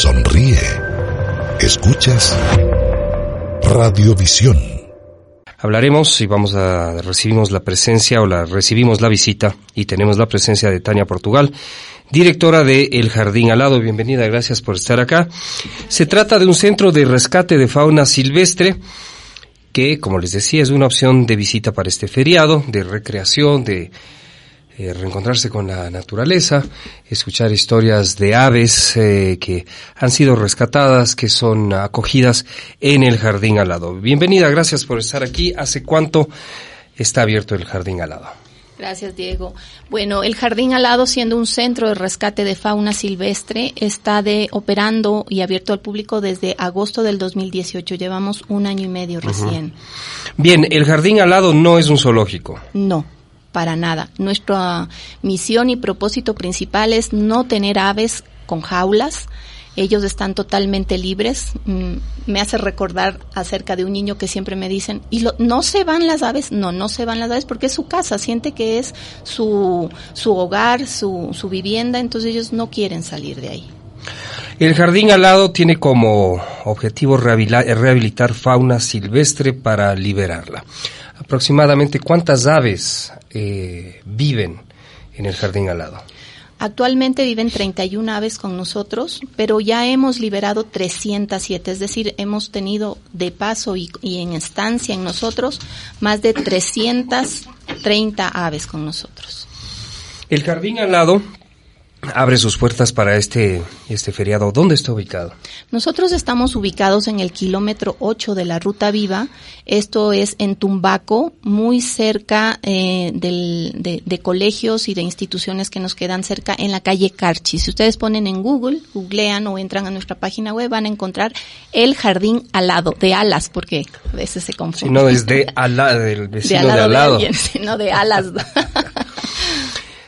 Sonríe. Escuchas Radiovisión. Hablaremos y vamos a recibimos la presencia o la recibimos la visita y tenemos la presencia de Tania Portugal, directora de El Jardín Alado. Bienvenida, gracias por estar acá. Se trata de un centro de rescate de fauna silvestre que, como les decía, es una opción de visita para este feriado, de recreación, de eh, reencontrarse con la naturaleza, escuchar historias de aves eh, que han sido rescatadas, que son acogidas en el jardín alado. Bienvenida, gracias por estar aquí. ¿Hace cuánto está abierto el jardín alado? Gracias, Diego. Bueno, el Jardín Alado, siendo un centro de rescate de fauna silvestre, está de operando y abierto al público desde agosto del 2018. Llevamos un año y medio recién. Bien, el Jardín Alado no es un zoológico. No, para nada. Nuestra misión y propósito principal es no tener aves con jaulas. Ellos están totalmente libres. Mm, me hace recordar acerca de un niño que siempre me dicen, ¿y no se van las aves? No, no se van las aves porque es su casa, siente que es su, su hogar, su, su vivienda, entonces ellos no quieren salir de ahí. El jardín alado tiene como objetivo rehabilitar fauna silvestre para liberarla aproximadamente cuántas aves eh, viven en el jardín alado. Actualmente viven 31 aves con nosotros, pero ya hemos liberado 307, es decir, hemos tenido de paso y, y en estancia en nosotros más de 330 aves con nosotros. El jardín alado abre sus puertas para este, este feriado. ¿Dónde está ubicado? Nosotros estamos ubicados en el kilómetro 8 de la Ruta Viva. Esto es en Tumbaco, muy cerca eh, del, de, de, colegios y de instituciones que nos quedan cerca en la calle Carchi. Si ustedes ponen en Google, googlean o entran a nuestra página web, van a encontrar el jardín alado, de alas, porque a veces se confunde. Si no es de ala, del vecino de, al lado. sino de alas.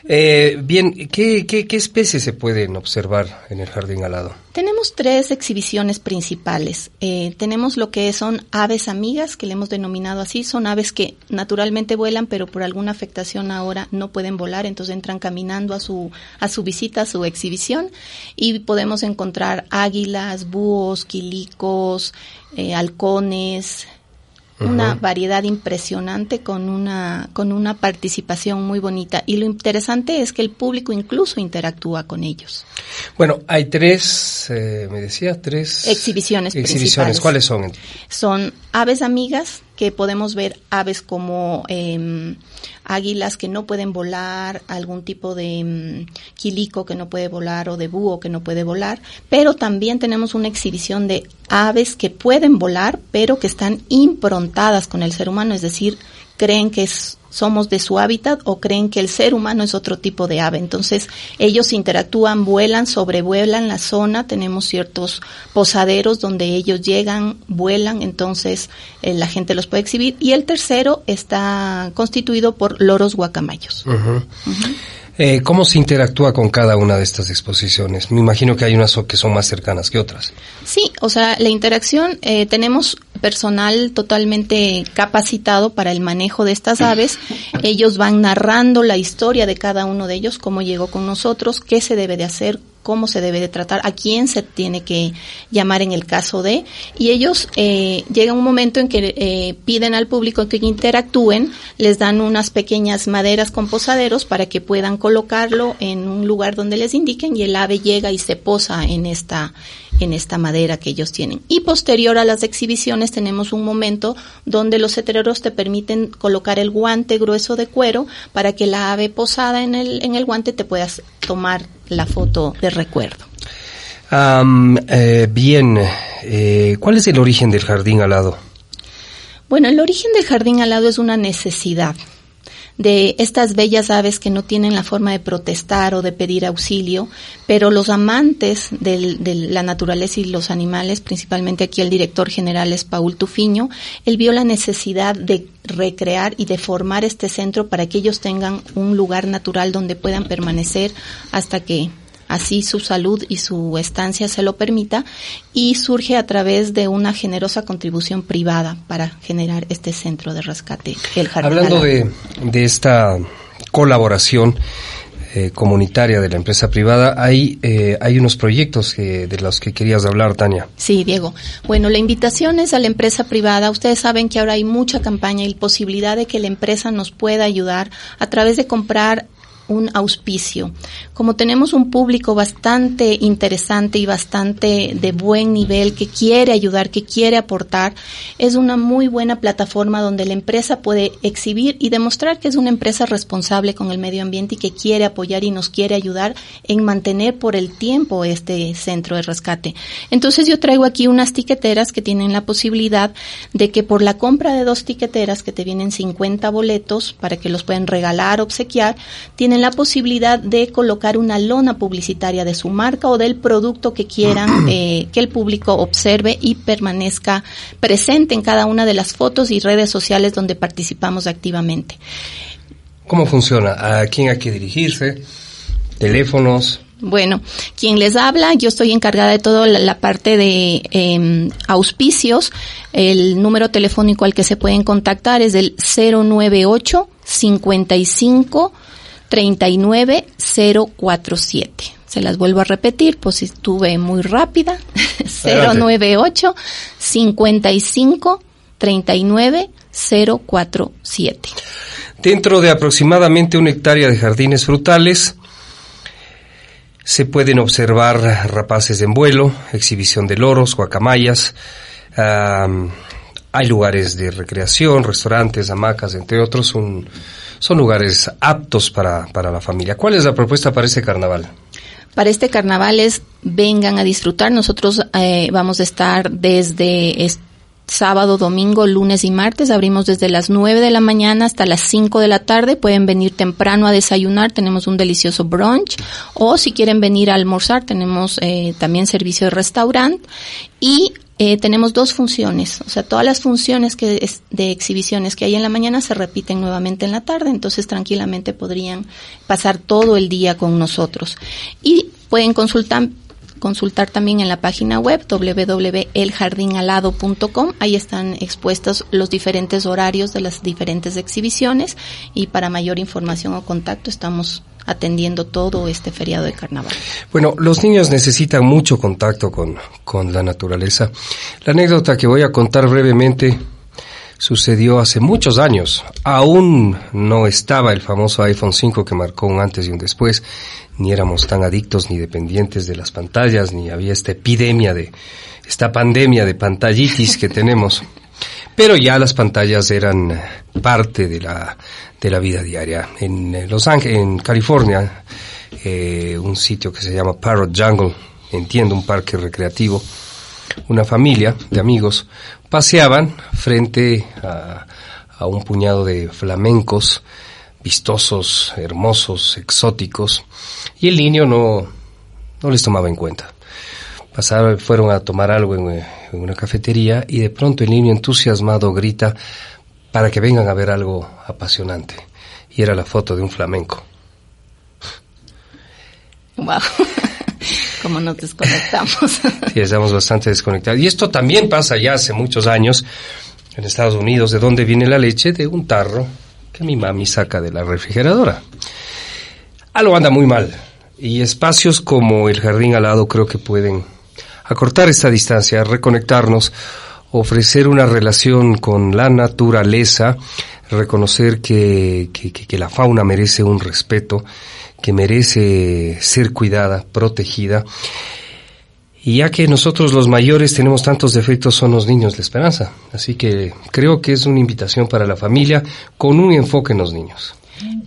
Eh, bien, ¿qué, ¿qué, qué, especies se pueden observar en el jardín alado? Tenemos tres exhibiciones principales. Eh, tenemos lo que son aves amigas, que le hemos denominado así. Son aves que naturalmente vuelan, pero por alguna afectación ahora no pueden volar, entonces entran caminando a su, a su visita, a su exhibición. Y podemos encontrar águilas, búhos, quilicos, eh, halcones, una variedad impresionante con una con una participación muy bonita y lo interesante es que el público incluso interactúa con ellos. Bueno, hay tres, eh, me decía, tres exhibiciones. Exhibiciones, ¿cuáles son? Son aves amigas, que podemos ver aves como eh, águilas que no pueden volar, algún tipo de um, quilico que no puede volar o de búho que no puede volar, pero también tenemos una exhibición de aves que pueden volar, pero que están improntadas con el ser humano, es decir, creen que es somos de su hábitat o creen que el ser humano es otro tipo de ave. Entonces, ellos interactúan, vuelan, sobrevuelan la zona, tenemos ciertos posaderos donde ellos llegan, vuelan, entonces eh, la gente los puede exhibir. Y el tercero está constituido por loros guacamayos. Eh, ¿Cómo se interactúa con cada una de estas exposiciones? Me imagino que hay unas que son más cercanas que otras. Sí, o sea, la interacción, eh, tenemos personal totalmente capacitado para el manejo de estas aves. Ellos van narrando la historia de cada uno de ellos, cómo llegó con nosotros, qué se debe de hacer, cómo se debe de tratar, a quién se tiene que llamar en el caso de, y ellos eh, llega un momento en que eh, piden al público que interactúen, les dan unas pequeñas maderas con posaderos para que puedan colocarlo en un lugar donde les indiquen y el ave llega y se posa en esta en esta madera que ellos tienen. Y posterior a las exhibiciones tenemos un momento donde los hetereros te permiten colocar el guante grueso de cuero para que la ave posada en el, en el guante te puedas tomar la foto de recuerdo. eh, bien, eh, ¿cuál es el origen del jardín alado? Bueno, el origen del jardín alado es una necesidad. De estas bellas aves que no tienen la forma de protestar o de pedir auxilio, pero los amantes de la naturaleza y los animales, principalmente aquí el director general es Paul Tufiño, él vio la necesidad de recrear y de formar este centro para que ellos tengan un lugar natural donde puedan permanecer hasta que así su salud y su estancia se lo permita y surge a través de una generosa contribución privada para generar este centro de rescate. El Hablando de, de, esta colaboración eh, comunitaria de la empresa privada, hay, eh, hay unos proyectos que, de los que querías hablar, Tania. Sí, Diego. Bueno, la invitación es a la empresa privada. Ustedes saben que ahora hay mucha campaña y posibilidad de que la empresa nos pueda ayudar a través de comprar un auspicio. Como tenemos un público bastante interesante y bastante de buen nivel que quiere ayudar, que quiere aportar, es una muy buena plataforma donde la empresa puede exhibir y demostrar que es una empresa responsable con el medio ambiente y que quiere apoyar y nos quiere ayudar en mantener por el tiempo este centro de rescate. Entonces yo traigo aquí unas tiqueteras que tienen la posibilidad de que por la compra de dos tiqueteras que te vienen 50 boletos para que los pueden regalar, obsequiar, tienen la posibilidad de colocar una lona publicitaria de su marca o del producto que quieran eh, que el público observe y permanezca presente en cada una de las fotos y redes sociales donde participamos activamente. ¿Cómo funciona? ¿A quién hay que dirigirse? ¿Teléfonos? Bueno, quien les habla, yo estoy encargada de toda la, parte de em, auspicios. El número telefónico al que se pueden contactar es el 098 55 39047. Se las vuelvo a repetir, pues estuve muy rápida. 098 55 39 047. Dentro de aproximadamente una hectárea de jardines frutales, se pueden observar rapaces en vuelo, exhibición de loros, guacamayas, hay lugares de recreación, restaurantes, hamacas, entre otros, un, son lugares aptos para, para la familia. ¿Cuál es la propuesta para este carnaval? Para este carnaval es vengan a disfrutar. Nosotros eh, vamos a estar desde sábado, domingo, lunes y martes. Abrimos desde las 9 de la mañana hasta las 5 de la tarde. Pueden venir temprano a desayunar. Tenemos un delicioso brunch. O si quieren venir a almorzar, tenemos eh, también servicio de restaurante. Y eh, tenemos dos funciones, o sea, todas las funciones que de exhibiciones que hay en la mañana se repiten nuevamente en la tarde, entonces tranquilamente podrían pasar todo el día con nosotros. Y pueden consultar consultar también en la página web www.eljardinalado.com. Ahí están expuestos los diferentes horarios de las diferentes exhibiciones y para mayor información o contacto estamos atendiendo todo este feriado de carnaval. Bueno, los niños necesitan mucho contacto con, con la naturaleza. La anécdota que voy a contar brevemente sucedió hace muchos años. Aún no estaba el famoso iPhone 5 que marcó un antes y un después, ni éramos tan adictos ni dependientes de las pantallas, ni había esta epidemia de, esta pandemia de pantallitis que tenemos. Pero ya las pantallas eran parte de la, de la vida diaria. En Los Ángeles, en California, eh, un sitio que se llama Parrot Jungle, entiendo, un parque recreativo, una familia de amigos paseaban frente a, un puñado de flamencos vistosos, hermosos, exóticos, y el niño no, no les tomaba en cuenta. Pasaron, fueron a tomar algo en una cafetería y de pronto el niño entusiasmado grita para que vengan a ver algo apasionante. Y era la foto de un flamenco. Wow. Como nos desconectamos. sí, estamos bastante desconectados. Y esto también pasa ya hace muchos años en Estados Unidos. ¿De dónde viene la leche? De un tarro que mi mami saca de la refrigeradora. Algo anda muy mal. Y espacios como el jardín al lado creo que pueden acortar esta distancia, reconectarnos, ofrecer una relación con la naturaleza, reconocer que, que, la fauna merece un respeto, que merece ser cuidada, protegida. Y ya que nosotros los mayores tenemos tantos defectos, son los niños la esperanza. Así que creo que es una invitación para la familia con un enfoque en los niños.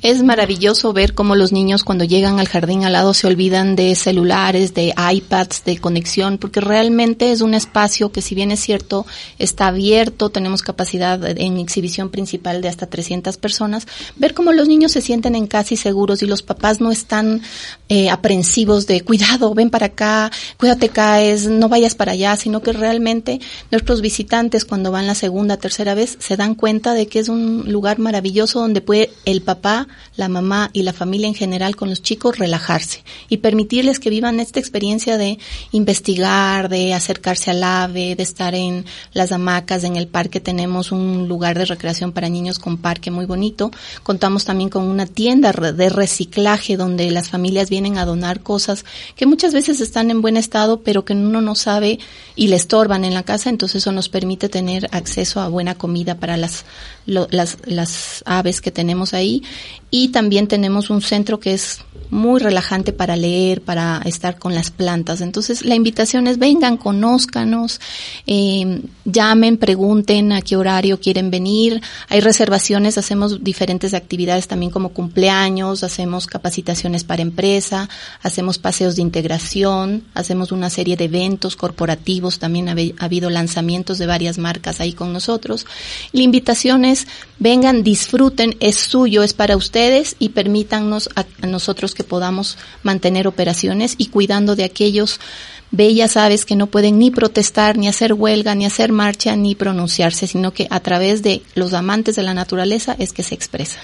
Es maravilloso ver cómo los niños cuando llegan al jardín al lado se olvidan de celulares, de iPads, de conexión, porque realmente es un espacio que si bien es cierto está abierto, tenemos capacidad en exhibición principal de hasta 300 personas, ver cómo los niños se sienten en casa y seguros y los papás no están eh, aprensivos de cuidado, ven para acá, cuídate caes, no vayas para allá, sino que realmente nuestros visitantes cuando van la segunda, tercera vez se dan cuenta de que es un lugar maravilloso donde puede el papá, la mamá y la familia en general con los chicos relajarse y permitirles que vivan esta experiencia de investigar, de acercarse al ave, de estar en las hamacas, en el parque. Tenemos un lugar de recreación para niños con parque muy bonito. Contamos también con una tienda de reciclaje donde las familias vienen a donar cosas que muchas veces están en buen estado pero que uno no sabe y le estorban en la casa, entonces eso nos permite tener acceso a buena comida para las, las, las aves que tenemos ahí y también tenemos un centro que es muy relajante para leer, para estar con las plantas. Entonces, la invitación es vengan, conózcanos, eh, llamen, pregunten a qué horario quieren venir. Hay reservaciones, hacemos diferentes actividades también como cumpleaños, hacemos capacitaciones para empresa, hacemos paseos de integración, hacemos una serie de eventos corporativos, también ha, habido lanzamientos de varias marcas ahí con nosotros. La invitación es vengan, disfruten, es suyo, es para ustedes y permítannos a nosotros que podamos mantener operaciones y cuidando de aquellos bellas aves que no pueden ni protestar, ni hacer huelga, ni hacer marcha, ni pronunciarse, sino que a través de los amantes de la naturaleza es que se expresa.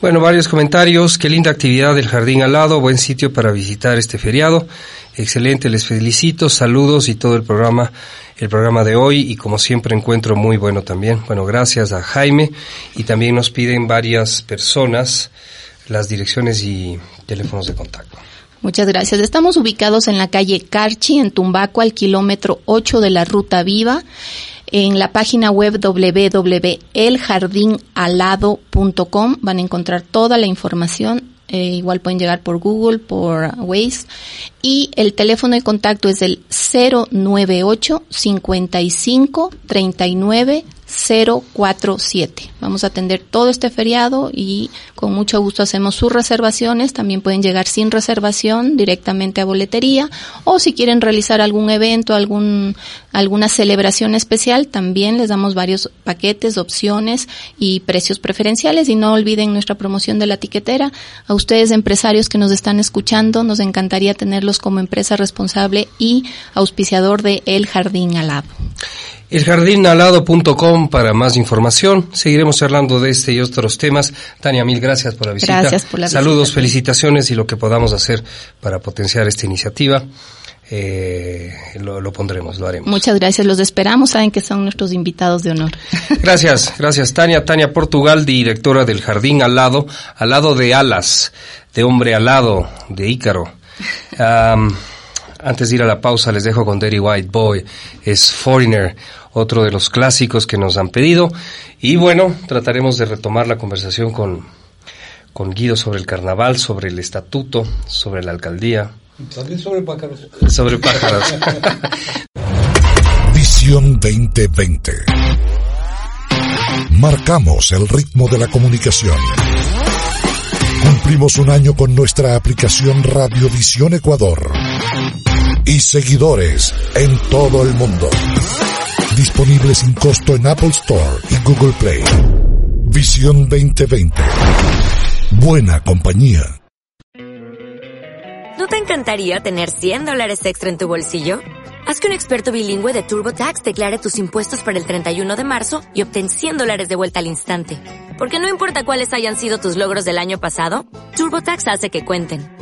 Bueno, varios comentarios. Qué linda actividad del jardín al lado, buen sitio para visitar este feriado. Excelente, les felicito, saludos y todo el programa, el programa de hoy y como siempre encuentro muy bueno también. Bueno, gracias a Jaime y también nos piden varias personas las direcciones y teléfonos de contacto. Muchas gracias. Estamos ubicados en la calle Carchi, en Tumbaco, al kilómetro 8 de la Ruta Viva. En la página web www.eljardinalado.com van a encontrar toda la información. Eh, igual pueden llegar por Google, por Waze. Y el teléfono de contacto es el 098 55 39 047. Vamos a atender todo este feriado y con mucho gusto hacemos sus reservaciones. También pueden llegar sin reservación directamente a boletería o si quieren realizar algún evento, algún, alguna celebración especial, también les damos varios paquetes, opciones y precios preferenciales. Y no olviden nuestra promoción de la tiquetera. A ustedes empresarios que nos están escuchando, nos encantaría tenerlos como empresa responsable y auspiciador de El Jardín Alado eljardinalado.com para más información. Seguiremos charlando de este y otros temas. Tania, mil gracias por la visita. Gracias por la Saludos, felicitaciones y lo que podamos hacer para potenciar esta iniciativa. Eh, lo, pondremos, lo haremos. Muchas gracias, los esperamos, saben que son nuestros invitados de honor. Gracias, gracias Tania. Tania Portugal, directora del Jardín al lado, al lado de Alas, de Hombre Alado, de Ícaro. antes de ir a la pausa les dejo con Daddy White Boy, es Foreigner, otro de los clásicos que nos han pedido. Y bueno, trataremos de retomar la conversación con, con Guido sobre el carnaval, sobre el estatuto, sobre la alcaldía. También sobre pájaros. Sobre pájaros. Visión 2020. Marcamos el ritmo de la comunicación. Cumplimos un año con nuestra aplicación Radiovisión Ecuador y seguidores en todo el mundo. Disponible sin costo en Apple Store y Google Play. Visión 2020. Buena compañía. ¿No te encantaría tener 100 dólares extra en tu bolsillo? Haz que un experto bilingüe de TurboTax declare tus impuestos para el 31 de marzo y obtén 100 dólares de vuelta al instante. Porque no importa cuáles hayan sido tus logros del año pasado, TurboTax hace que cuenten.